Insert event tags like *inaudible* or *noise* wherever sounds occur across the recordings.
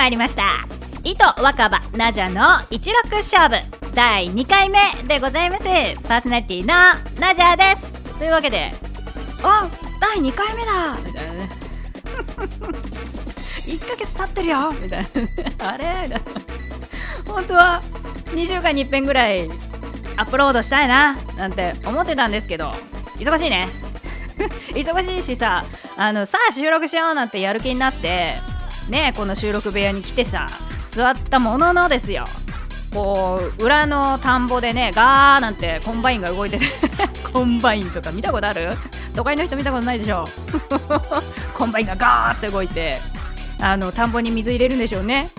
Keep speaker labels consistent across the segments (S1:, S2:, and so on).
S1: まいりました。糸若葉ナジャの一六勝負。第2回目でございます。パーソナリティのナジャです。というわけで。あ第2回目だ。みたいな。ね1ヶ月経ってるよ。みたいな。あれ？みたいな。本当は2週間に1遍ぐらいアップロードしたいな。なんて思ってたんですけど。忙しいね。忙しいしさあのさあ収録しようなんてやる気になってねこの収録部屋に来てさ座ったもののですよ。こう裏の田んぼでねガーなんてコンバインが動いてて *laughs* コンバインとか見たことある？都会の人見たことないでしょ *laughs* コンバインがガーって動いてあの田んぼに水入れるんでしょうね。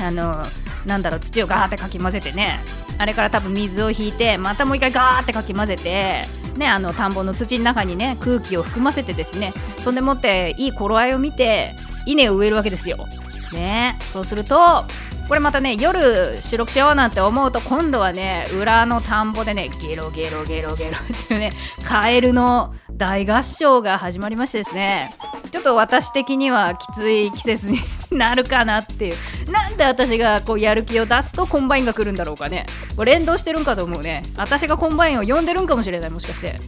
S1: あのなんだろう土をガーってかき混ぜてね。あれから多分水を引いてまたもう一回ガーってかき混ぜてねあの田んぼの土の中にね空気を含ませてですねそんでもっていい頃合いを見て稲を植えるわけですよ。ね。そうするとこれまたね夜収録しようなんて思うと今度はね裏の田んぼでねゲロゲロゲロゲロっていうねカエルの大合唱が始まりましてですね。ちょっと私的にはきつい季節になるかなっていう。なんで私がこうやる気を出すとコンバインが来るんだろうかね。これ連動してるんかと思うね。私がコンバインを呼んでるんかもしれないもしかして。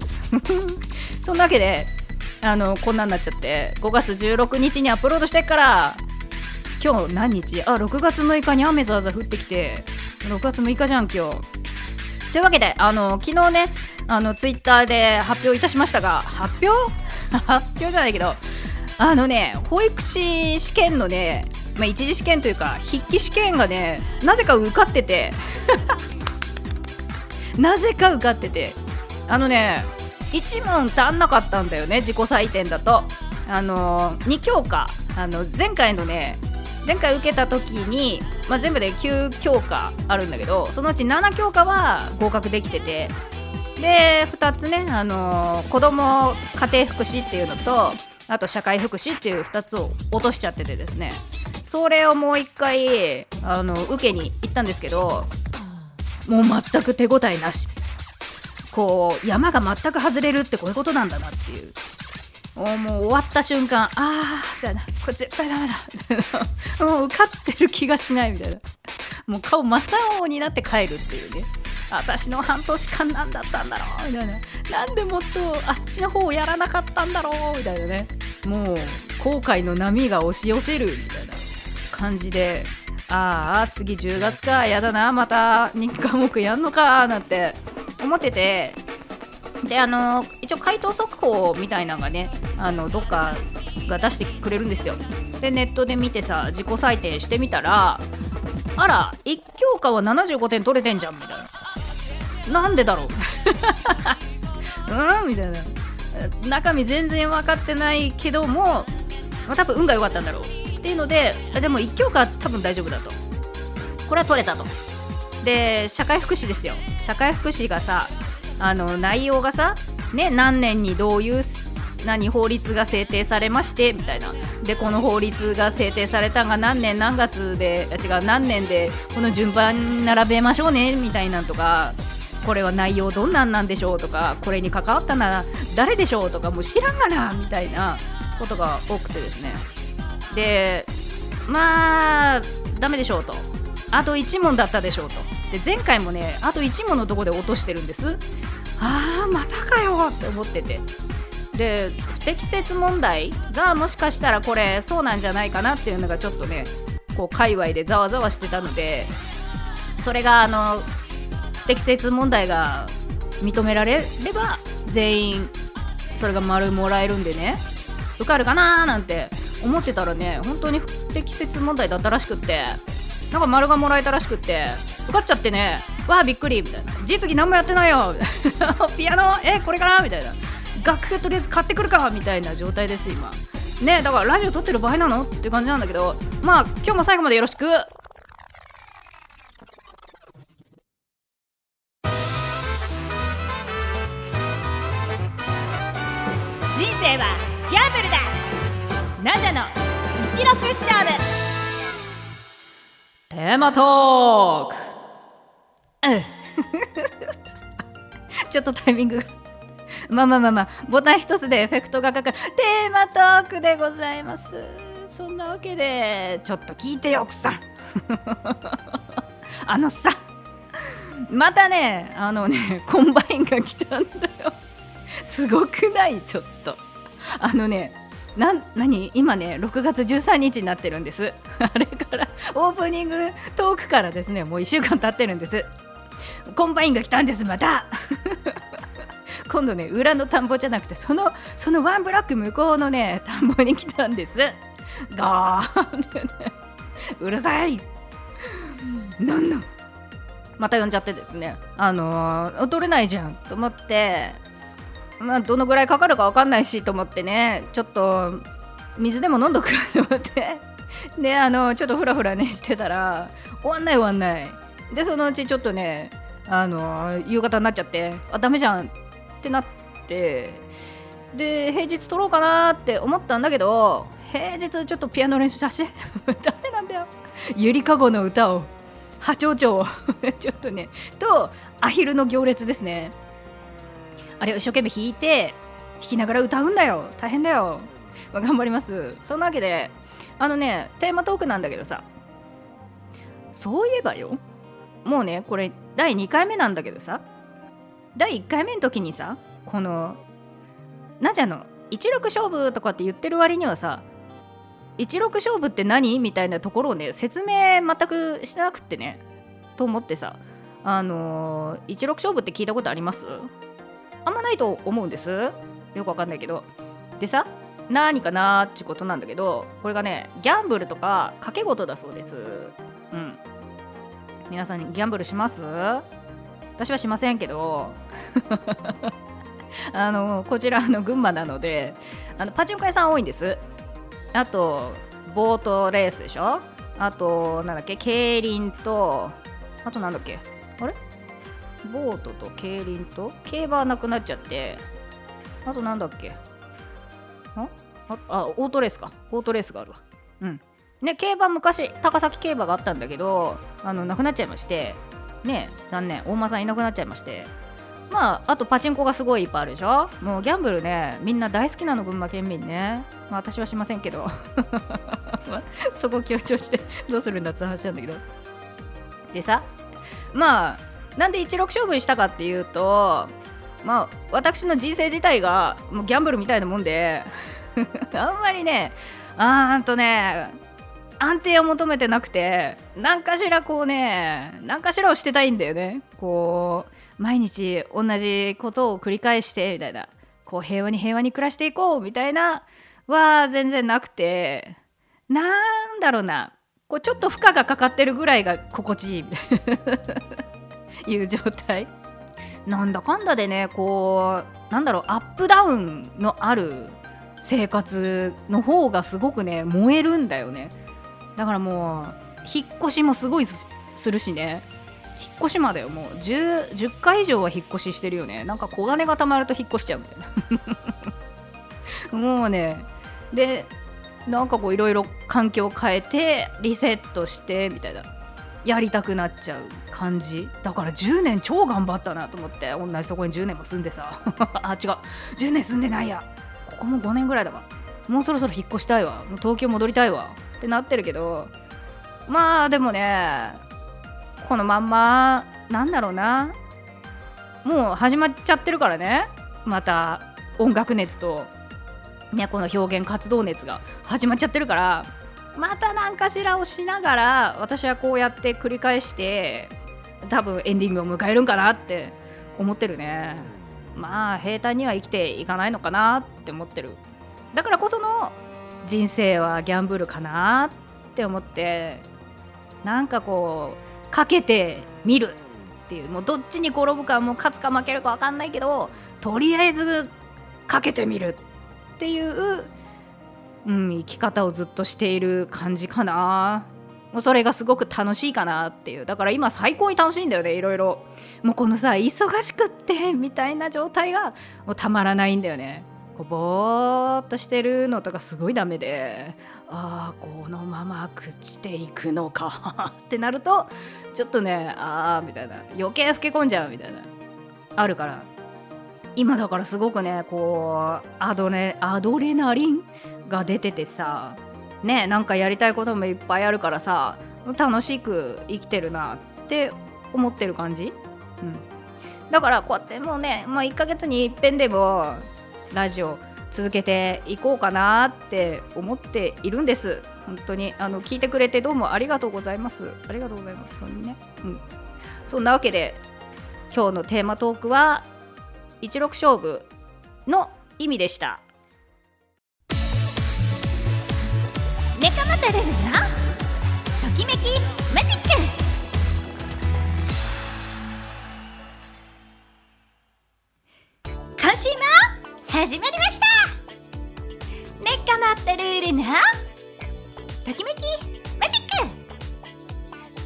S1: *laughs* そんなわけであのこんなんなっちゃって5月16日にアップロードしてから今日何日？あ6月6日に雨ざわざ降ってきて6月6日じゃん今日。というわけであの昨日ねあのツイッターで発表いたしましたが発表？*laughs* 発表じゃないけどあのね保育士試験のね、まあ、一次試験というか筆記試験がねなぜか受かってて *laughs* なぜか受かっててあのね1問足んなかったんだよね自己採点だと。あの2教科。あの前回のね前回受けた時に、まあ、全部で9教科あるんだけどそのうち7教科は合格できてて。で2つね、あの、子ども家庭福祉っていうのとあと社会福祉っていう2つを落としちゃっててですね。それをもう一回あの受けに行ったんですけどもう全く手応えなし。こう山が全く外れるってこういうことなんだなっていう。もう終わった瞬間ああみたいな。これ絶対ダメだ。*laughs* もう受かってる気がしないみたいな。もう顔真っ青になって帰るっていうね。私の半年間何だったんだろうみたいな。なんでもっとあっちの方をやらなかったんだろうみたいなね。もう後悔の波が押し寄せるみたいな感じで。ああ次10月か。やだなまた。2科目やんのかなんて。思っててであの一応回答速報みたいなのがねあのどっかが出してくれるんですよ。でネットで見てさ自己採点してみたらあら1教科は75点取れてんじゃんみたいな。なんでだろう？*laughs* うんみたいな。中身全然分かってないけども、まあ、多分運が良かったんだろう。っていうのでじゃあもう1教科多分大丈夫だと。これは取れたと。で社会福祉ですよ。社会福祉がさあの内容がさ、ね、何年にどういう何法律が制定されましてみたいな。でこの法律が制定されたが何年何月で違う何年でこの順番並べましょうねみたいなんとかこれは内容どんなんなんでしょうとかこれに関わったのは誰でしょうとかもう知らんがなみたいなことが多くてですね。でまあダメでしょうと。あと1問だったでしょうと。で前回もねあと1問のとこで落としてるんです。あーまたかよって思ってて。で不適切問題がもしかしたらこれそうなんじゃないかなっていうのがちょっとねこう界隈でざわざわしてたのでそれがあの不適切問題が認められれば全員それが丸もらえるんでね受かるかなーなんて思ってたらね本当に不適切問題だったらしくって。なんか丸がもらえたらしくって受かっちゃってね。わあびっくり。みたいな実技何もやってないよ *laughs* ピアノ？えこれかなみたいな楽譜とりあえず買ってくるかみたいな状態です今。ねだからラジオ撮ってる場合なの？って感じなんだけど。まあ今日も最後までよろしく。人生はギャンブルだ。ナジャの一六勝負。テーマトーク。うん。*laughs* ちょっとタイミングが。まあまあまあまあ。ボタン一つでエフェクトがかかる。テーマトークでございます。そんなわけでちょっと聞いてよ奥さん。*laughs* あのさ。またねあのねコンバインが来たんだよ。すごくない？ちょっと。あのねな何？今ね6月13日になってるんです。*laughs* あれからオープニングトークからですねもう1週間経ってるんです。コンバインが来たんですまた。*laughs* 今度ね裏の田んぼじゃなくてそのそのワンブロック向こうのね田んぼに来たんです。ガーってね。うるさい。なんなん？また呼んじゃってですね。あのー、取れないじゃんと思って。まあどのぐらいかかるか分かんないしと思ってねちょっと水でも飲んどくと思って。*laughs* であのちょっとフラフラねしてたら終わんない終わんない。でそのうちちょっとねあの夕方になっちゃってあダメじゃんってなって。で平日撮ろうかなって思ったんだけど平日ちょっとピアノ練習させて。*laughs* ダメなんだよ。ゆりかごの歌を波長長を。*laughs* ちょっとねとアヒルの行列ですね。あれを一生懸命弾いて弾きながら歌うんだよ。大変だよ、まあ、頑張ります。そんなわけであのねテーマトークなんだけどさ。そういえばよ。もうねこれ第2回目なんだけどさ。第1回目の時にさこのなんじゃの一力勝負とかって言ってる割にはさ一力勝負って何？みたいなところをね説明全くしてなくってね。と思ってさあのー、一力勝負って聞いたことあります？あんまないと思うんです。よくわかんないけど。でさ何かなーってことなんだけどこれがねギャンブルとか賭け事だそうです。うん。皆さんギャンブルします？私はしませんけど。*laughs* あのこちらの群馬なのであのパチンコ屋さん多いんです。あとボートレースでしょ？あとなんだっけ競輪とあとなんだっけ？あれ？ボートと競輪と競馬はなくなっちゃって。あとなんだっけ？ああオートレースか。オートレースがあるわ。うん。ね競馬昔高崎競馬があったんだけどあのなくなっちゃいまして。ね残念。大間さんいなくなっちゃいまして。まああとパチンコがすごいいっぱいあるでしょ？もうギャンブルねみんな大好きなの群馬県民ね、まあ、私はしませんけど。*laughs* そこ強調してどうするんだって話なんだけど。でさまあなんで16勝負にしたかっていうとまあ私の人生自体がもうギャンブルみたいなもんで *laughs* あんまりねあーんとね安定を求めてなくて何かしらこうね何かしらをしてたいんだよね。こう毎日同じことを繰り返してみたいな。こう平和に平和に暮らしていこうみたいなは全然なくてなんだろうな。こうちょっと負荷がかかってるぐらいが心地いい。みたいな *laughs* いう状態。なんだかんだでねこうなんだろうアップダウンのある生活の方がすごくね燃えるんだよね。だからもう引っ越しもすごいするしね。引っ越しまでよもう。10, 10回以上は引っ越ししてるよね。なんか小金がたまると引っ越しちゃうみたいな。*laughs* もうねでなんかこういろいろ環境を変えてリセットしてみたいな。やりたくなっちゃう感じ。だから10年超頑張ったなと思って同じとこに10年も住んでさ。*laughs* あ違う。10年住んでないや。ここも5年ぐらいだわ。もうそろそろ引っ越したいわ。もう東京戻りたいわ。ってなってるけど。まあでもねこのまんまなんだろうな。もう始まっちゃってるからね。また音楽熱とねこの表現活動熱が始まっちゃってるから。また何かしらをしながら私はこうやって繰り返して多分エンディングを迎えるんかなって思ってるね。まあ平坦には生きていかないのかなって思ってる。だからこその人生はギャンブルかなって思ってなんかこうかけてみるっていう。もうどっちに転ぶかもう勝つか負けるか分かんないけどとりあえずかけてみるっていううん、生き方をずっとしている感じかな。もうそれがすごく楽しいかなっていう。だから今最高に楽しいんだよねいろいろ。もうこのさ忙しくってみたいな状態がもうたまらないんだよね。こうぼーっとしてるのとかすごいダメで。ああこのまま朽ちていくのか。*laughs* ってなるとちょっとねああみたいな。余計老け込んじゃうみたいな。あるから。今だからすごくねこうアドレアドレナリンが出ててさねなんかやりたいこともいっぱいあるからさ楽しく生きてるなって思ってる感じ、うん、だからこうやってもうね、まあ、1ヶ月にいっぺんでもラジオ続けていこうかなって思っているんです。本当に。あの聞いてくれてどうもありがとうございます。ありがとうございます。本当にね、うん、そんなわけで今日のテーマトークは一六勝負の意味でした。
S2: ネカマタルルのときめきマジック。今週も始まりました。ネカマタルルのときめきマジック。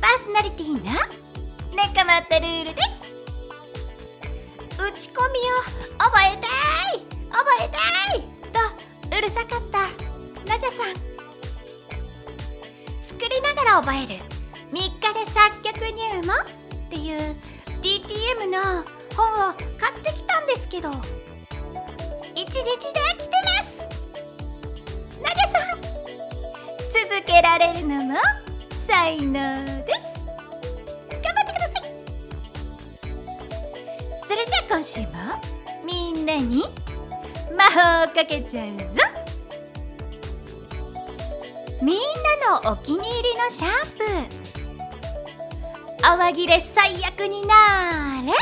S2: パーソナリティのネカマタルールです。打ち込みを覚えたい覚えたいとうるさかった。ナジャさん。作りながら覚える。3日で作曲入門っていう DTM の本を買ってきたんですけど。1日で来てます！ナジャさん。続けられるのも才能です。それじゃあ今週も。みんなに魔法をかけちゃうぞ。みんなのお気に入りのシャンプー。泡切れ最悪になれ。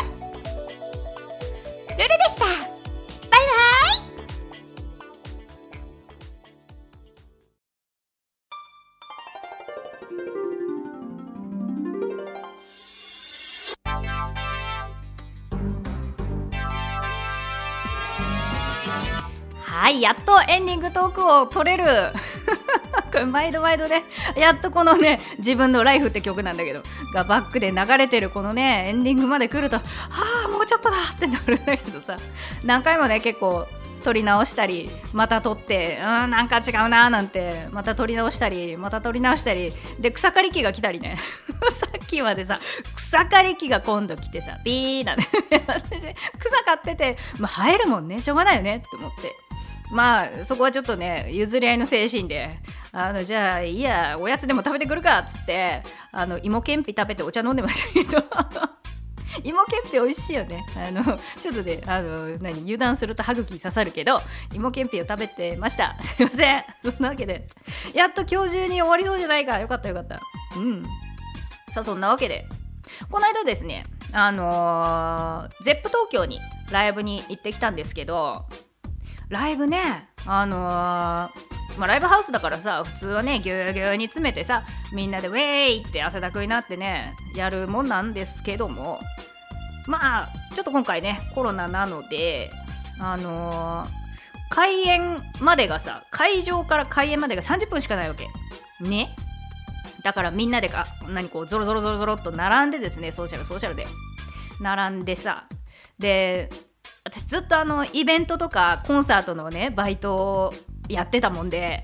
S1: はいやっとエンディングトークを取れる。*laughs* これ毎度毎度ねやっとこのね自分の「ライフって曲なんだけどがバックで流れてるこのねエンディングまで来るとはあもうちょっとだってなるんだけどさ。何回もね結構撮り直したりまた撮ってうんなんか違うなーなんてまた撮り直したりまた撮り直したりで草刈り機が来たりね。*laughs* さっきまでさ草刈り機が今度来てさビーなんて草刈ってて、まあ、生えるもんねしょうがないよねって思って。まあそこはちょっとね譲り合いの精神であのじゃあいいやおやつでも食べてくるかっつってあの芋けんぴ食べてお茶飲んでましたけど。*laughs* 芋けんぴ美味しいよね。あのちょっとねあの何油断すると歯茎刺さるけど芋けんぴを食べてました。*laughs* すいません。そんなわけで。やっと今日中に終わりそうじゃないか。よかったよかった。うん。さあそんなわけで。この間ですねあのー、ゼップ東京にライブに行ってきたんですけどライブねあのー、まあ、ライブハウスだからさ普通はねぎゅうぎゅうに詰めてさみんなでウェーイって汗だくになってねやるもんなんですけどもまあちょっと今回ねコロナなのであのー、開演までがさ会場から開演までが30分しかないわけ。ね。だからみんなでか何こうゾロゾロゾロゾロっと並んでですねソーシャルソーシャルで。並んでさ。で私ずっとあのイベントとかコンサートのねバイトをやってたもんで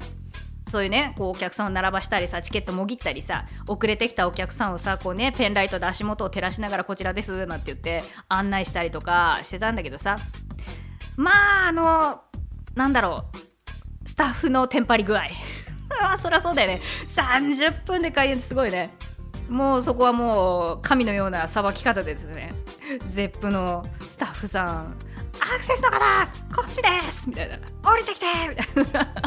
S1: そういうねこうお客さんを並ばしたりさチケットもぎったりさ遅れてきたお客さんをさこうねペンライトで足元を照らしながらこちらですなんて言って案内したりとかしてたんだけどさ。まああのなんだろうスタッフのテンパり具合。*laughs* あそりゃそうだよね。30分で開演すごいね。もうそこはもう神のようなさばき方ですね。ゼップのスタッフさんアクセスの方こっちですみたいな。降りてきてみたいな。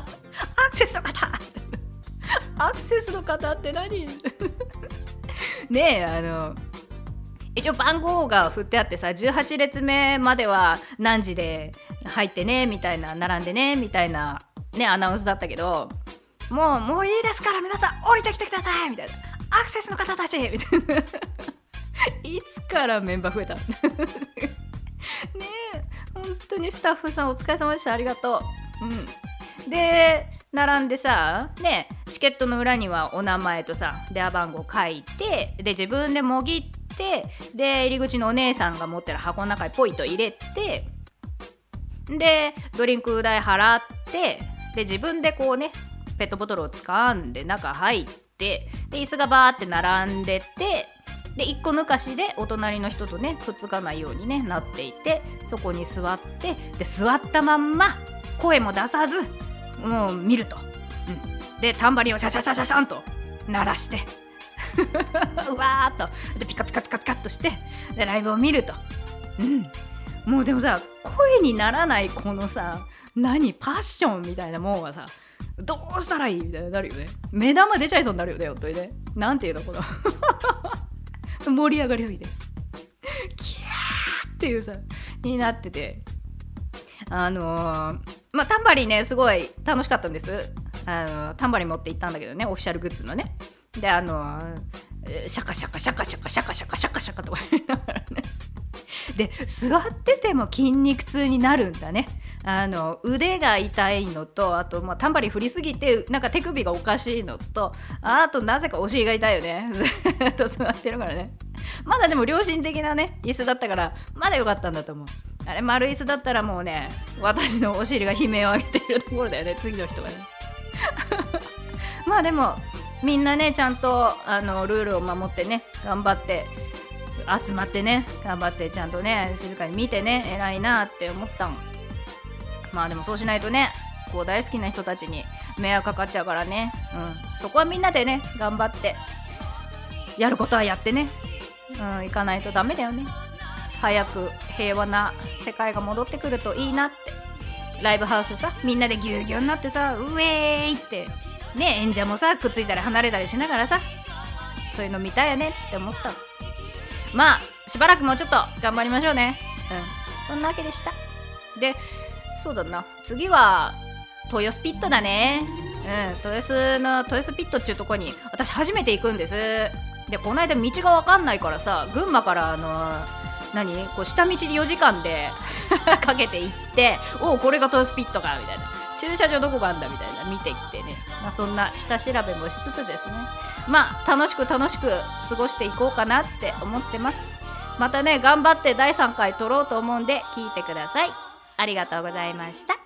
S1: アクセスの方。アクセスの方って何？ねえあの一応番号が振ってあってさ18列目までは何時で入ってねみたいな並んでねみたいなねアナウンスだったけどもうもういいですから皆さん降りてきてくださいみたいな。アクセスの方たちみたいな。いつからメンバー増えた？*laughs* ねえ。当にスタッフさんお疲れ様でした。ありがとう。うん。で並んでさねチケットの裏にはお名前とさ電話番号書いてで自分でもぎってで入り口のお姉さんが持ってる箱の中にポイと入れてでドリンク代払ってで自分でこうねペットボトルを掴んで中入ってで椅子がバーって並んでてで1個抜かしでお隣の人とねくっつかないように、ね、なっていてそこに座ってで座ったまんま声も出さずもう見ると、うん、でタンバリンをシャシャシャシャシャンと鳴らして。*laughs* うわーっと。でピカピカピカピカっとしてでライブを見ると。うん。もうでもさ声にならないこのさ何パッションみたいなもんはさどうしたらいいみたいになるよね。目玉出ちゃいそうになるよね本当にね。なんていうのこの。盛り上がりすぎて。キャーっていうさになってて。あのー、まあタンバリンねすごい楽しかったんです。あのタンバリン持って行ったんだけどねオフィシャルグッズのね。であのー、シャカシャカシャカシャカシャカシャカシャカシャカとか言いながらね。で座ってても筋肉痛になるんだね。あの腕が痛いのとあと、まあ、タンバリン振りすぎてなんか手首がおかしいのとあとなぜかお尻が痛いよね。*laughs* ずっと座ってるからね。まだでも良心的なね椅子だったからまだ良かったんだと思う。あれ丸椅子だったらもうね私のお尻が悲鳴を上げているところだよね次の人がね。*laughs* まあでもみんなねちゃんとあのルールを守ってね頑張って集まってね頑張ってちゃんとね静かに見てね偉いなって思ったもん。まあでもそうしないとねこう大好きな人たちに迷惑かかっちゃうからね、うん、そこはみんなでね頑張ってやることはやってね、うん、行かないとダメだよね。早く平和な世界が戻ってくるといいなって。ライブハウスさみんなでぎゅうぎゅうになってさうえーいって。ね演者もさくっついたり離れたりしながらさそういうの見たいよねって思ったまあしばらくもうちょっと頑張りましょうね。うん。そんなわけでした。でそうだな。次は豊洲ピットだね。うん豊洲の豊洲ピットっていうとこに私初めて行くんです。でこの間道が分かんないからさ群馬からあの何？こう下道で4時間で *laughs* かけて行っておおこれが豊洲ピットかみたいな。駐車場どこがあんだみたいな。見てきてね、まあ、そんな下調べもしつつですね。まあ楽しく楽しく過ごしていこうかなって思ってます。またね頑張って第3回撮ろうと思うんで聞いてください。ありがとうございました。